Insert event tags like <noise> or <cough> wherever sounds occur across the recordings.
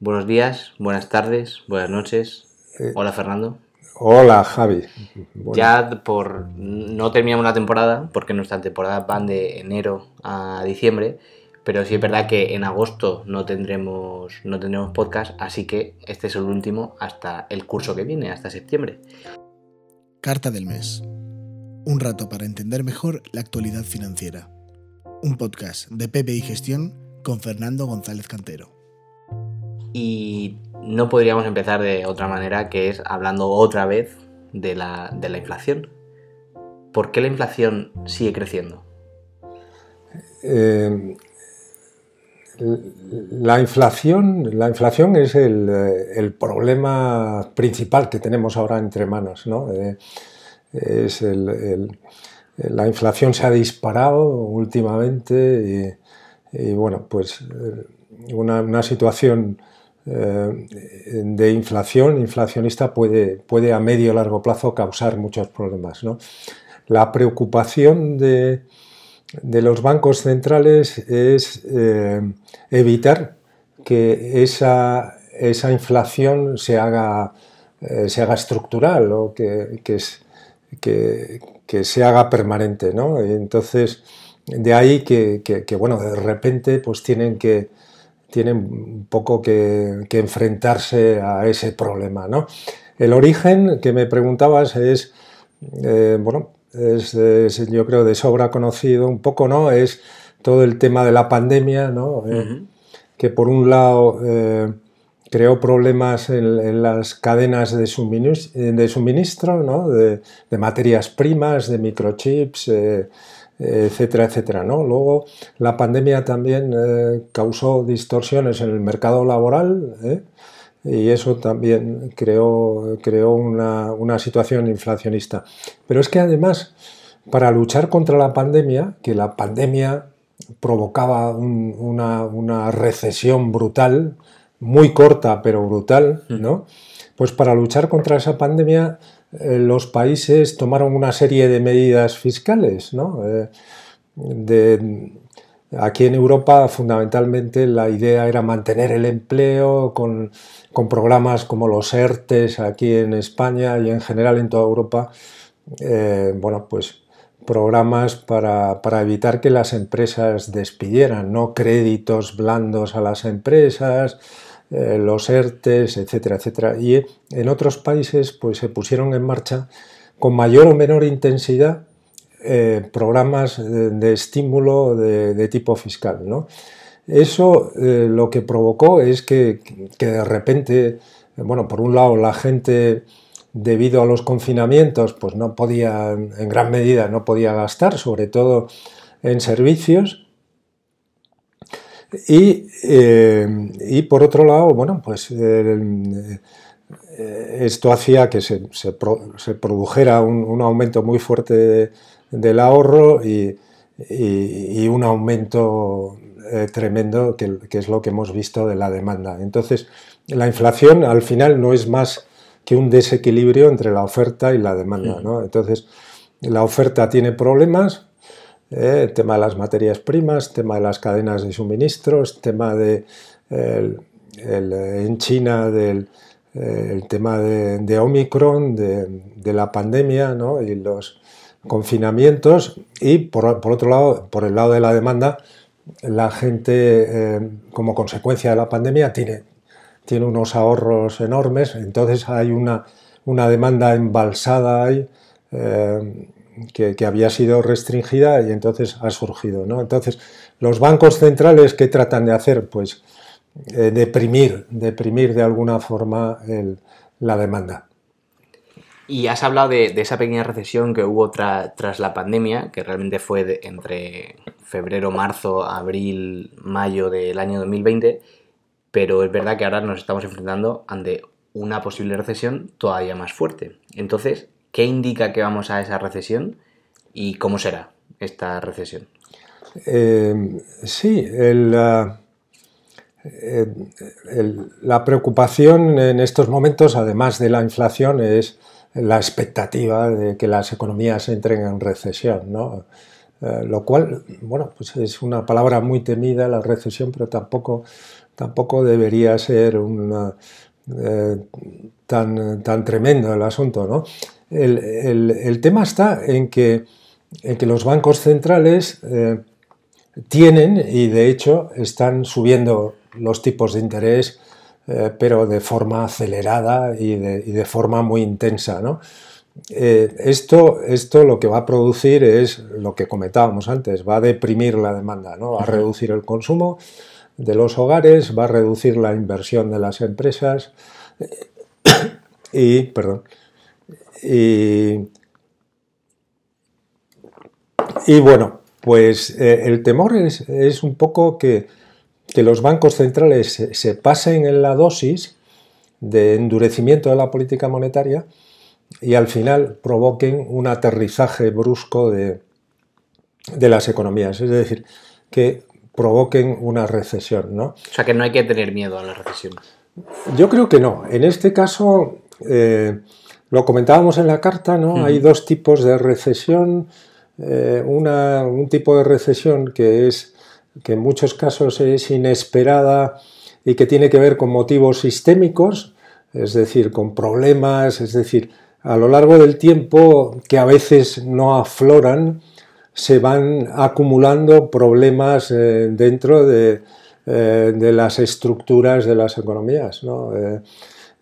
Buenos días, buenas tardes, buenas noches. Eh, Hola Fernando. Hola Javi. Bueno, Ya por no terminamos la temporada, porque nuestras temporadas van de enero a diciembre, pero sí es verdad que en agosto no tendremos no tendremos podcast, así que este es el último hasta el curso que viene, hasta septiembre. Carta del mes. Un rato para entender mejor la actualidad financiera. Un podcast de Pepe y Gestión con Fernando González Cantero. Y no podríamos empezar de otra manera que es hablando otra vez de la, inflación. ¿Por qué la inflación sigue creciendo? eh, la inflación, la inflación es el, eh, el problema principal que tenemos ahora entre manos. ¿no? Eh, es la inflación se ha disparado últimamente y, bueno, pues una, situación de inflación, inflacionista, puede, puede a medio o largo plazo causar muchos problemas. ¿no? La preocupación de, de los bancos centrales es eh, evitar que esa, esa inflación se haga, eh, se haga estructural o que, que se haga permanente. ¿no? Y entonces, de ahí que, bueno, de repente pues tienen que tienen un poco que, que enfrentarse a ese problema. ¿no? El origen que me preguntabas es, eh, bueno, es, es, yo creo de sobra conocido un poco, ¿no? Es todo el tema de la pandemia, ¿no? Eh, que por un lado eh, creó problemas en, en las cadenas de suminis- de suministro, ¿no? de, de materias primas, de microchips, etcétera, etcétera. ¿no? Luego la pandemia también eh, causó distorsiones en el mercado laboral ¿eh? y eso también creó, creó una, una situación inflacionista. Pero es que además, para luchar contra la pandemia, que la pandemia provocaba un- una, una recesión brutal, muy corta pero brutal, ¿no? Pues para luchar contra esa pandemia los países tomaron una serie de medidas fiscales, ¿no? Eh, aquí en Europa fundamentalmente la idea era mantener el empleo con, con programas como los ERTES aquí en España y en general en toda Europa, eh, bueno, pues programas para, para evitar que las empresas despidieran, no créditos blandos a las empresas, eh, los ERTES, etcétera, etcétera. Y en otros países pues se pusieron en marcha con mayor o menor intensidad eh, programas de, estímulo de, tipo fiscal. ¿no? Eso eh, lo que provocó es que, que de repente, eh, bueno, por un lado la gente debido a los confinamientos pues no podía, en gran medida no podía gastar, sobre todo en servicios. Y, eh, y por otro lado, bueno, pues eh, eh, esto hacía que se, se pro- se produjera un, un aumento muy fuerte de- del ahorro y, y- y un aumento eh, tremendo que, que es lo que hemos visto de la demanda. Entonces, la inflación al final no es más que un desequilibrio entre la oferta y la demanda. ¿no? Entonces, la oferta tiene problemas, eh, tema de las materias primas, tema de las cadenas de suministros, tema de eh, en China eh, el tema de, de Omicron, de, la pandemia ¿no? y los confinamientos y por, otro lado, por el lado de la demanda, la gente eh, como consecuencia de la pandemia tiene, tiene unos ahorros enormes, entonces hay una, una demanda embalsada ahí eh, que, había sido restringida y entonces ha surgido. ¿no? Entonces, los bancos centrales, ¿qué tratan de hacer? Pues eh, deprimir, deprimir de alguna forma la demanda. Y has hablado de, esa pequeña recesión que hubo tra- tras la pandemia, que realmente fue entre febrero, marzo, abril, mayo del año 2020, pero es verdad que ahora nos estamos enfrentando ante una posible recesión todavía más fuerte. Entonces, ¿qué indica que vamos a esa recesión y cómo será esta recesión? Eh, sí, eh, la preocupación en estos momentos, además de la inflación, es la expectativa de que las economías entren en recesión, ¿no? Eh, lo cual, bueno, pues es una palabra muy temida, la recesión, pero tampoco, tampoco debería ser una, tan, tan tremendo el asunto. ¿no? El, tema está en que, en que los bancos centrales eh, tienen y de hecho están subiendo los tipos de interés, eh, pero de forma acelerada y de, y de forma muy intensa. ¿no? Eh, esto, esto lo que va a producir es lo que comentábamos antes, va a deprimir la demanda, ¿no? va a reducir el consumo de los hogares, va a reducir la inversión de las empresas <coughs> y, perdón, y, bueno, pues eh, el temor es, un poco que, los bancos centrales se pasen en la dosis de endurecimiento de la política monetaria y al final provoquen un aterrizaje brusco de, las economías, es decir, que provoquen una recesión. ¿no? O sea que no hay que tener miedo a la recesión. Yo creo que no. En este caso, eh, lo comentábamos en la carta, ¿no? Hay dos tipos de recesión. Eh, un tipo de recesión que es que en muchos casos es inesperada y que tiene que ver con motivos sistémicos, es decir, con problemas, es decir, a lo largo del tiempo, que a veces no afloran, se van acumulando problemas eh, dentro eh, de, las estructuras de las economías, ¿no?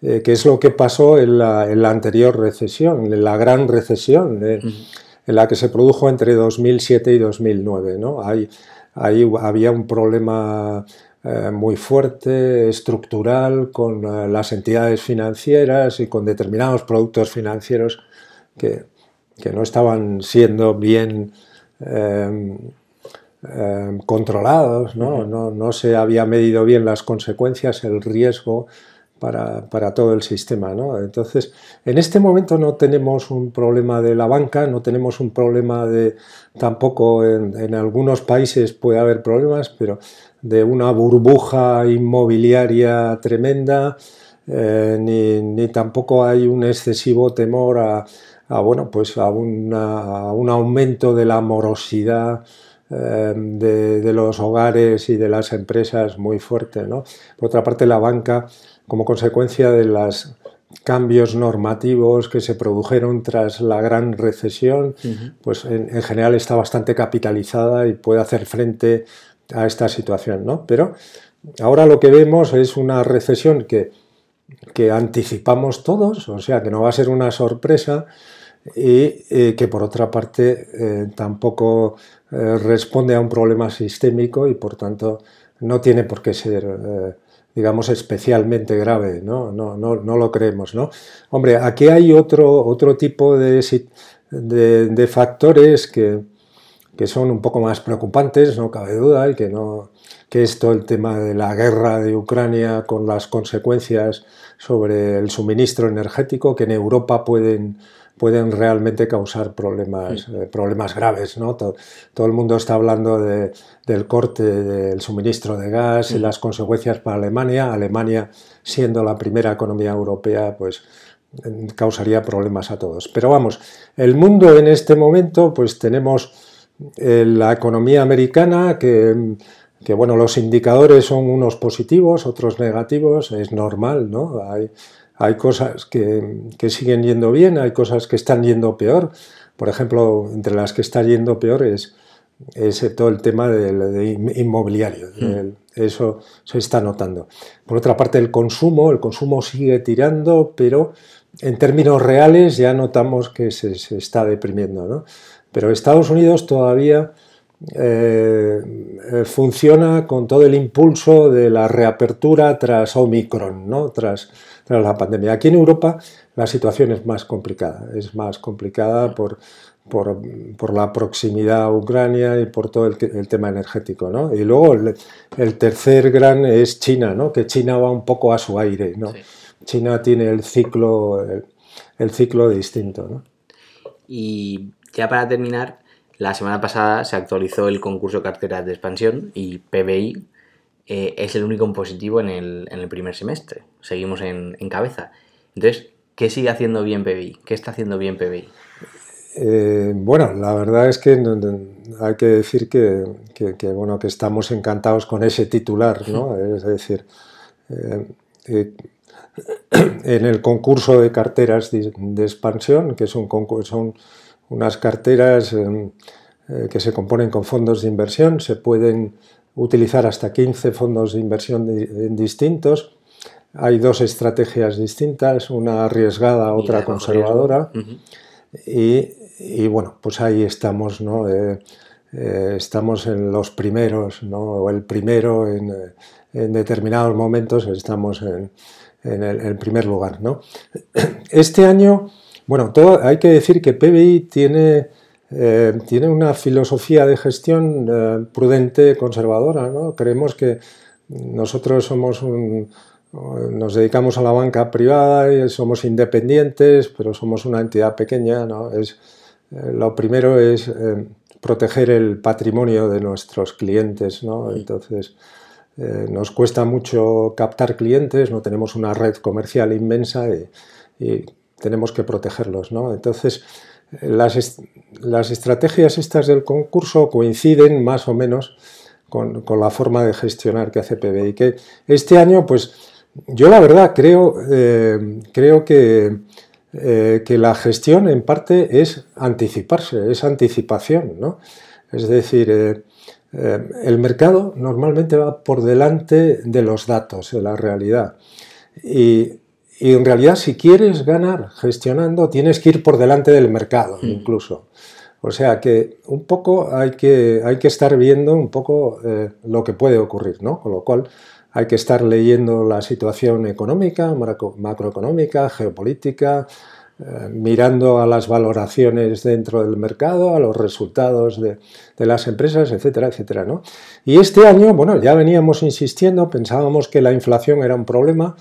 Eh, que es lo que pasó en la, anterior recesión, en la gran recesión, en la que se produjo entre 2007 y 2009. ¿no? ahí había un problema eh, muy fuerte, estructural, con eh, las entidades financieras y con determinados productos financieros que, no estaban siendo bien eh, controlados, ¿no? ¿no? se había medido bien las consecuencias, el riesgo para, todo el sistema. ¿no? Entonces, en este momento no tenemos un problema de la banca, no tenemos un problema de, tampoco en, algunos países puede haber problemas, pero de una burbuja inmobiliaria tremenda, eh, ni, tampoco hay un excesivo temor a, bueno, pues a, un aumento de la morosidad eh, de, los hogares y de las empresas muy fuerte. Por otra parte, la banca, como consecuencia de los cambios normativos que se produjeron tras la gran recesión, pues en, en, general está bastante capitalizada y puede hacer frente a esta situación, ¿no? Pero ahora lo que vemos es una recesión que, que anticipamos todos, o sea, que no va a ser una sorpresa y eh, que por otra parte eh, tampoco eh, responde a un problema sistémico y por tanto no tiene por qué ser, digamos, especialmente grave, ¿no? No, no, no lo creemos, ¿no? Hombre, aquí hay otro, otro tipo de, de factores que, que son un poco más preocupantes, no cabe duda, y que, no, que es todo el tema de la guerra de Ucrania con las consecuencias sobre el suministro energético que en Europa pueden, pueden realmente causar problemas, eh, problemas graves. ¿no? Todo, el mundo está hablando de, del corte del suministro de gas y las consecuencias para Alemania. Alemania, siendo la primera economía europea, pues causaría problemas a todos. Pero vamos, el mundo en este momento, pues tenemos eh, la economía americana, que, bueno, los indicadores son unos positivos, otros negativos, es normal, ¿no? Hay, hay cosas que, siguen yendo bien, hay cosas que están yendo peor. Por ejemplo, entre las que está yendo peor es, todo el tema del inmobiliario. Hmm. eso se está notando. Por otra parte, el consumo, el consumo sigue tirando, pero en términos reales ya notamos que se, se está deprimiendo. ¿no? Pero Estados Unidos todavía eh, eh, funciona con todo el impulso de la reapertura tras Omicron, ¿no? tras, tras la pandemia. Aquí en Europa la situación es más complicada, es más complicada por, por, la proximidad a Ucrania y por todo el, tema energético. ¿no? Y luego el, tercer gran es China, ¿no? que China va un poco a su aire. ¿no? China tiene el ciclo, el, el ciclo distinto. ¿no? Y ya para terminar, la semana pasada se actualizó el concurso carteras de expansión y PBI eh, es el único en positivo en el, primer semestre. Seguimos en, cabeza. Entonces, ¿qué sigue haciendo bien PBI? ¿Qué está haciendo bien PBI? Eh, bueno, la verdad es que hay que decir que, bueno, que estamos encantados con ese titular, ¿no? Es decir, eh, <clears throat> en el concurso de carteras de, expansión, que son unas carteras que se componen con fondos de inversión, se pueden utilizar hasta 15 fondos de inversión distintos. Hay dos estrategias distintas, una arriesgada, otra conservadora. y, y bueno, pues ahí estamos, ¿no? Eh, eh, estamos en los primeros, ¿no? O el primero en, determinados momentos estamos en, el, primer lugar, ¿no? <clears throat> Este año, bueno, todo, hay que decir que PBI tiene, eh, tiene una filosofía de gestión prudente, conservadora, ¿no? Creemos que nosotros somos un, nos dedicamos a la banca privada y somos independientes, pero somos una entidad pequeña, ¿no? Es, eh, lo primero es eh, proteger el patrimonio de nuestros clientes, ¿no? Entonces, eh, nos cuesta mucho captar clientes, no tenemos una red comercial inmensa y, tenemos que protegerlos, ¿no? Entonces, las, las, estrategias estas del concurso coinciden más o menos con, con, la forma de gestionar que hace PBI. Que este año, pues, yo la verdad creo, creo que eh, que la gestión en parte es anticiparse, es anticipación, ¿no? Es decir, eh, eh, el mercado normalmente va por delante de los datos, de la realidad. Y, en realidad si quieres ganar gestionando, tienes que ir por delante del mercado mm. incluso. O sea que un poco hay que, hay que estar viendo un poco lo que puede ocurrir, ¿no? Con lo cual hay que estar leyendo la situación económica, macroeconómica, geopolítica, eh, mirando a las valoraciones dentro del mercado, a los resultados de, las empresas, etcétera, etcétera. ¿no? Y este año, bueno, ya veníamos insistiendo, pensábamos que la inflación era un problema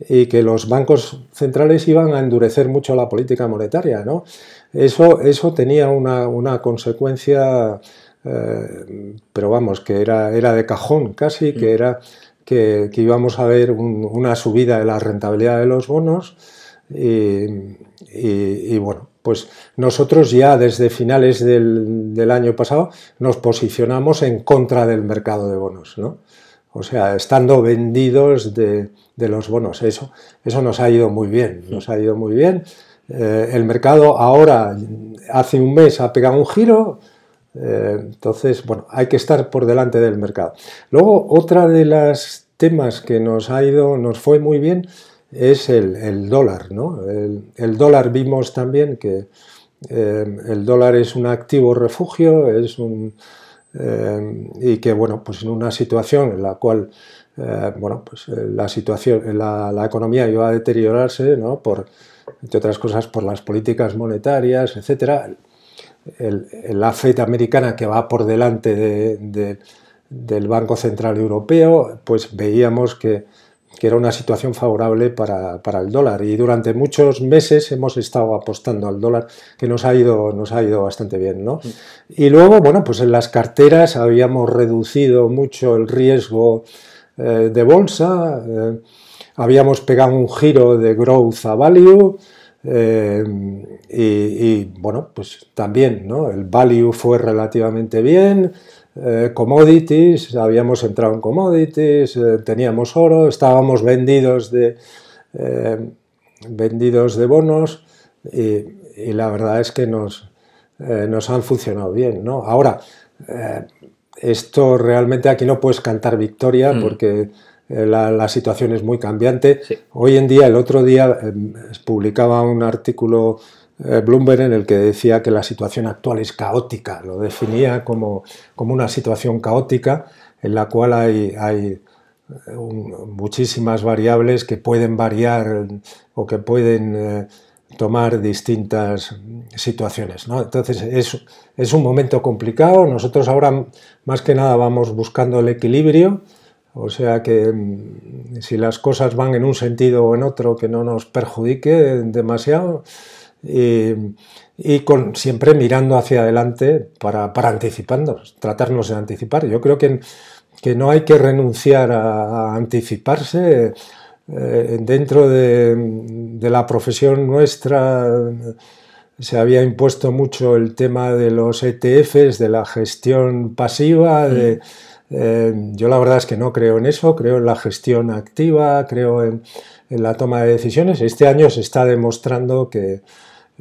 y que los bancos centrales iban a endurecer mucho la política monetaria. ¿no? Eso, eso tenía una, consecuencia, eh, pero vamos, que era, era de cajón casi, que mm. era que, íbamos a ver una subida de la rentabilidad de los bonos y, bueno, pues nosotros ya desde finales del, año pasado nos posicionamos en contra del mercado de bonos, ¿no? O sea, estando vendidos de, los bonos. Eso, eso nos ha ido muy bien, nos ha ido muy bien. Eh, el mercado ahora, hace un mes, ha pegado un giro, eh, entonces, bueno, hay que estar por delante del mercado. Luego, otra de las temas que nos ha ido, nos fue muy bien, es el, dólar. ¿no? El, dólar vimos también que eh, el dólar es un activo refugio, es un, eh, y que bueno, pues en una situación en la cual eh, bueno, pues la situación, la, la, economía iba a deteriorarse, ¿no? por, entre otras cosas por las políticas monetarias, etcétera. El, la FED americana que va por delante del Banco Central Europeo, pues veíamos que que era una situación favorable para, el dólar. Y durante muchos meses hemos estado apostando al dólar, que nos ha ido, nos ha ido bastante bien. ¿no? Y luego, bueno, pues en las carteras habíamos reducido mucho el riesgo eh, de bolsa, eh, habíamos pegado un giro de growth a value. Eh, y, bueno, pues también, ¿no? El value fue relativamente bien, eh, commodities, habíamos entrado en commodities, eh, teníamos oro, estábamos vendidos de, eh, vendidos de bonos y, la verdad es que nos, nos han funcionado bien. ¿no? Ahora, esto realmente aquí no puedes cantar victoria mm. porque la, situación es muy cambiante. Hoy en día, el otro día, publicaba un artículo Bloomberg en el que decía que la situación actual es caótica, lo definía como, como una situación caótica en la cual hay, hay eh, muchísimas variables que pueden variar o que pueden eh, tomar distintas situaciones. ¿no? Entonces es, es, un momento complicado, nosotros ahora más que nada vamos buscando el equilibrio, o sea que mm, si las cosas van en un sentido o en otro que no nos perjudique demasiado, y, con, siempre mirando hacia adelante para, para anticiparnos, tratarnos de anticipar. Yo creo que, que no hay que renunciar a, anticiparse. Eh, dentro de, de, la profesión nuestra se había impuesto mucho el tema de los ETFs, de la gestión pasiva, de, eh, yo la verdad es que no creo en eso, creo en la gestión activa, creo en, la toma de decisiones. Este año se está demostrando que,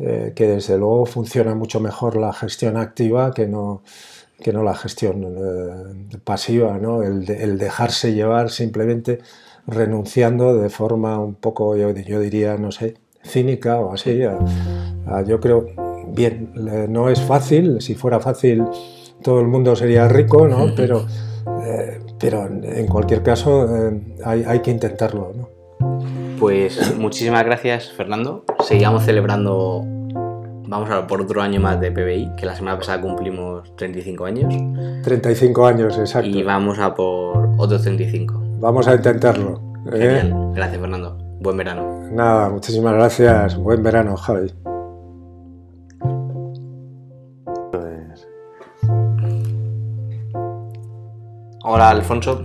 eh, que, desde luego funciona mucho mejor la gestión activa que no, que no la gestión eh, pasiva, ¿no? El, el, dejarse llevar simplemente renunciando de forma un poco, yo, diría, no sé, cínica o así. yo creo, bien, no es fácil, si fuera fácil todo el mundo sería rico, ¿no? Pero eh, pero en cualquier caso eh, hay, que intentarlo. Pues muchísimas gracias Fernando. Seguimos celebrando, vamos a por otro año más de PBI, que la semana pasada cumplimos 35 años. 35 años, exacto. Y vamos a por otros 35. Vamos a intentarlo. ¿eh? Gracias Fernando. Buen verano. Nada, muchísimas gracias. Buen verano, Javi. Hola, Alfonso.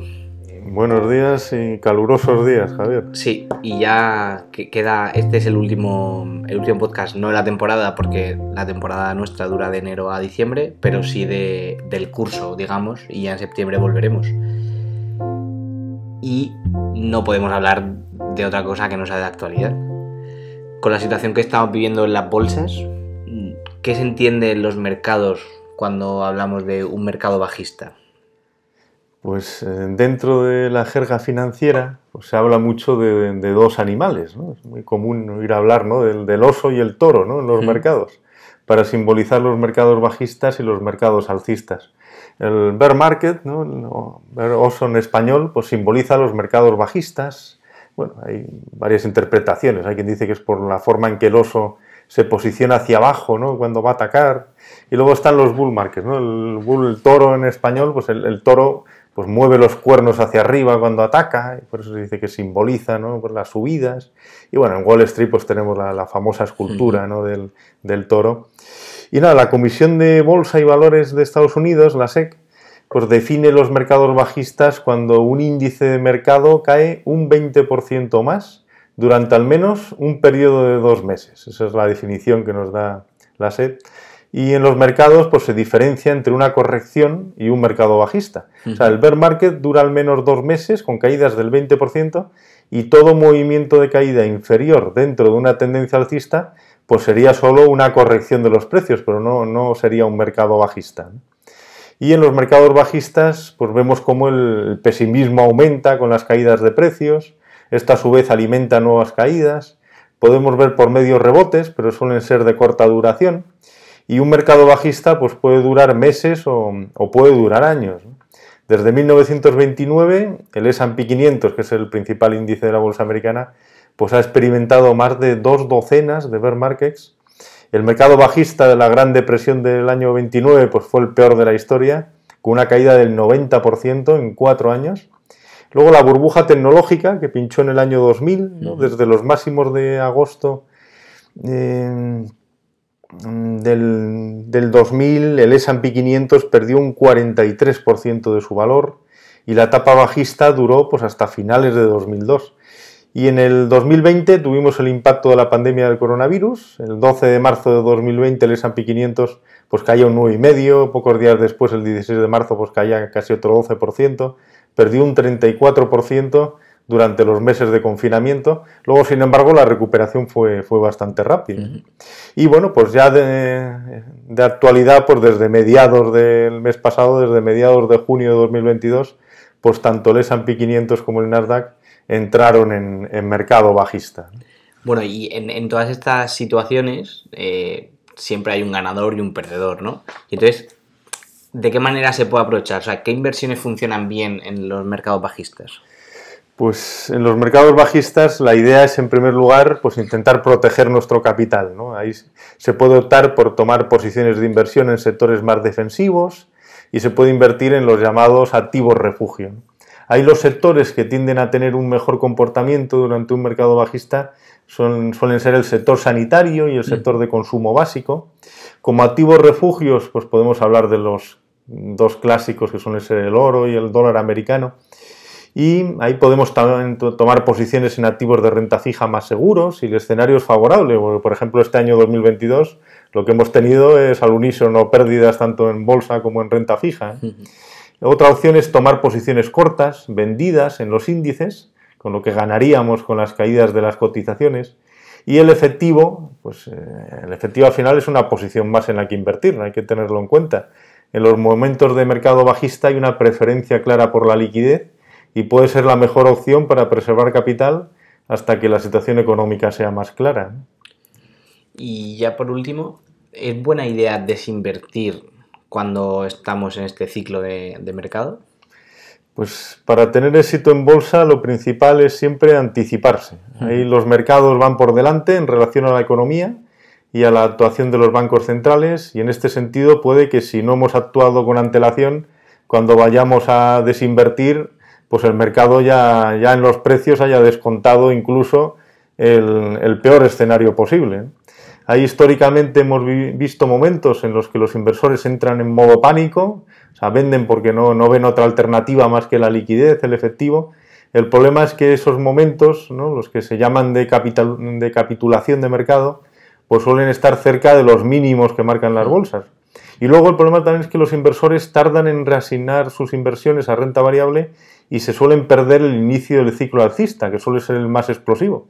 Buenos días y calurosos días, Javier. Sí, y ya queda, este es el último, el último podcast, no de la temporada, porque la temporada nuestra dura de enero a diciembre, pero sí de, del curso, digamos, y ya en septiembre volveremos. Y no podemos hablar de otra cosa que no sea de actualidad. Con la situación que estamos viviendo en las bolsas, ¿qué se entiende en los mercados cuando hablamos de un mercado bajista? Pues eh, dentro de la jerga financiera pues, se habla mucho de, dos animales. ¿no? Es muy común oír hablar ¿no? del, oso y el toro ¿no? en los mercados, para simbolizar los mercados bajistas y los mercados alcistas. El bear market, ¿no? el oso en español, pues simboliza los mercados bajistas. Bueno, hay varias interpretaciones. Hay quien dice que es por la forma en que el oso se posiciona hacia abajo ¿no? cuando va a atacar. Y luego están los bull markets, ¿no? el, bull, toro en español, pues el toro pues mueve los cuernos hacia arriba cuando ataca, y por eso se dice que simboliza ¿no? Pues las subidas. Y bueno, en Wall Street pues tenemos la, famosa escultura ¿no? del, toro. Y nada, la Comisión de Bolsa y Valores de Estados Unidos, la SEC, pues define los mercados bajistas cuando un índice de mercado cae un 20% más durante al menos un periodo de dos meses. Esa es la definición que nos da la SEC y en los mercados pues se diferencia entre una corrección y un mercado bajista. O sea, el bear market dura al menos dos meses con caídas del 20% y todo movimiento de caída inferior dentro de una tendencia alcista pues sería solo una corrección de los precios, pero no, no sería un mercado bajista. Y en los mercados bajistas pues vemos cómo el pesimismo aumenta con las caídas de precios, esta a su vez alimenta nuevas caídas, podemos ver por medio rebotes, pero suelen ser de corta duración y un mercado bajista pues, puede durar meses o, puede durar años. Desde 1929, el S&P 500, que es el principal índice de la bolsa americana, pues ha experimentado más de dos docenas de bear markets. El mercado bajista de la Gran Depresión del año 29 pues fue el peor de la historia, con una caída del 90% en cuatro años. Luego la burbuja tecnológica, que pinchó en el año 2000, desde los máximos de agosto eh, Mm, del, 2000 el S&P 500 perdió un 43% de su valor y la etapa bajista duró pues hasta finales de 2002. Y en el 2020 tuvimos el impacto de la pandemia del coronavirus. El 12 de marzo de 2020 el S&P 500 pues caía un 9,5, pocos días después el 16 de marzo pues caía casi otro 12%, perdió un 34% durante los meses de confinamiento. Luego, sin embargo, la recuperación fue, fue bastante rápida. Y bueno, pues ya de, actualidad, pues desde mediados del mes pasado, desde mediados de junio de 2022, pues tanto el S&P 500 como el Nasdaq entraron en, mercado bajista. Bueno, y en, todas estas situaciones eh, siempre hay un ganador y un perdedor, ¿no? Y entonces, ¿de qué manera se puede aprovechar? O sea, ¿qué inversiones funcionan bien en los mercados bajistas? Pues en los mercados bajistas la idea es en primer lugar pues intentar proteger nuestro capital. Ahí se puede optar por tomar posiciones de inversión en sectores más defensivos y se puede invertir en los llamados activos refugio. Hay los sectores que tienden a tener un mejor comportamiento durante un mercado bajista son, suelen ser el sector sanitario y el sector de consumo básico. Como activos refugios pues podemos hablar de los dos clásicos que suelen ser el oro y el dólar americano y ahí podemos tomar posiciones en activos de renta fija más seguros y el escenario es favorable. Por ejemplo, este año 2022 lo que hemos tenido es al unísono pérdidas tanto en bolsa como en renta fija. Otra opción es tomar posiciones cortas, vendidas en los índices, con lo que ganaríamos con las caídas de las cotizaciones. Y el efectivo, pues eh, el efectivo al final es una posición más en la que invertir, hay que tenerlo en cuenta. En los momentos de mercado bajista hay una preferencia clara por la liquidez y puede ser la mejor opción para preservar capital hasta que la situación económica sea más clara. Y ya por último, ¿es buena idea desinvertir cuando estamos en este ciclo de, mercado? Pues para tener éxito en bolsa lo principal es siempre anticiparse. Ahí los mercados van por delante en relación a la economía y a la actuación de los bancos centrales y en este sentido puede que si no hemos actuado con antelación, cuando vayamos a desinvertir, pues el mercado ya, ya en los precios haya descontado incluso el, peor escenario posible. Ahí históricamente hemos visto momentos en los que los inversores entran en modo pánico, o sea, venden porque no, no ven otra alternativa más que la liquidez, el efectivo. El problema es que esos momentos, los que se llaman de, capital, de capitulación de mercado, pues suelen estar cerca de los mínimos que marcan las bolsas. Y luego el problema también es que los inversores tardan en reasignar sus inversiones a renta variable y se suelen perder el inicio del ciclo alcista, que suele ser el más explosivo.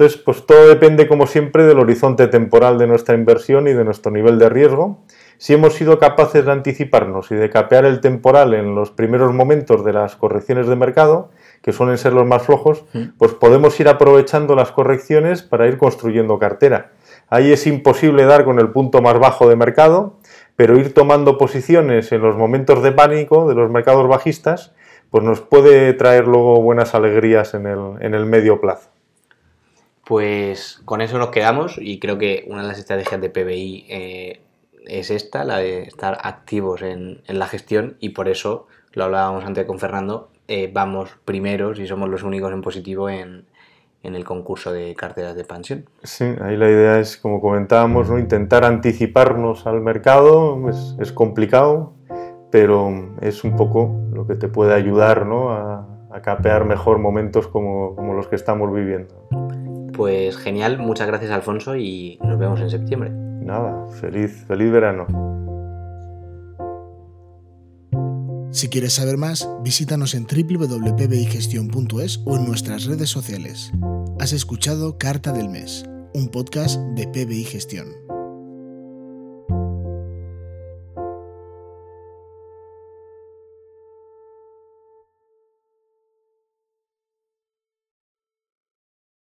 Entonces, pues todo depende, como siempre, del horizonte temporal de nuestra inversión y de nuestro nivel de riesgo. Si hemos sido capaces de anticiparnos y de capear el temporal en los primeros momentos de las correcciones de mercado, que suelen ser los más flojos, pues podemos ir aprovechando las correcciones para ir construyendo cartera. Ahí es imposible dar con el punto más bajo de mercado, pero ir tomando posiciones en los momentos de pánico de los mercados bajistas, pues nos puede traer luego buenas alegrías en el, en el medio plazo. Pues con eso nos quedamos y creo que una de las estrategias de PBI eh, es esta, la de estar activos en, la gestión y por eso, lo hablábamos antes con Fernando, eh, vamos primeros y somos los únicos en positivo en, el concurso de carteras de pensión. Sí, ahí la idea es, como comentábamos, ¿no? intentar anticiparnos al mercado, es, complicado, pero es un poco lo que te puede ayudar ¿no? a, capear mejor momentos como, como los que estamos viviendo. Pues genial, muchas gracias Alfonso y nos vemos en septiembre. Nada, feliz, feliz verano. Si quieres saber más, visítanos en www.pbigestion.es o en nuestras redes sociales. Has escuchado Carta del Mes, un podcast de PBI Gestión.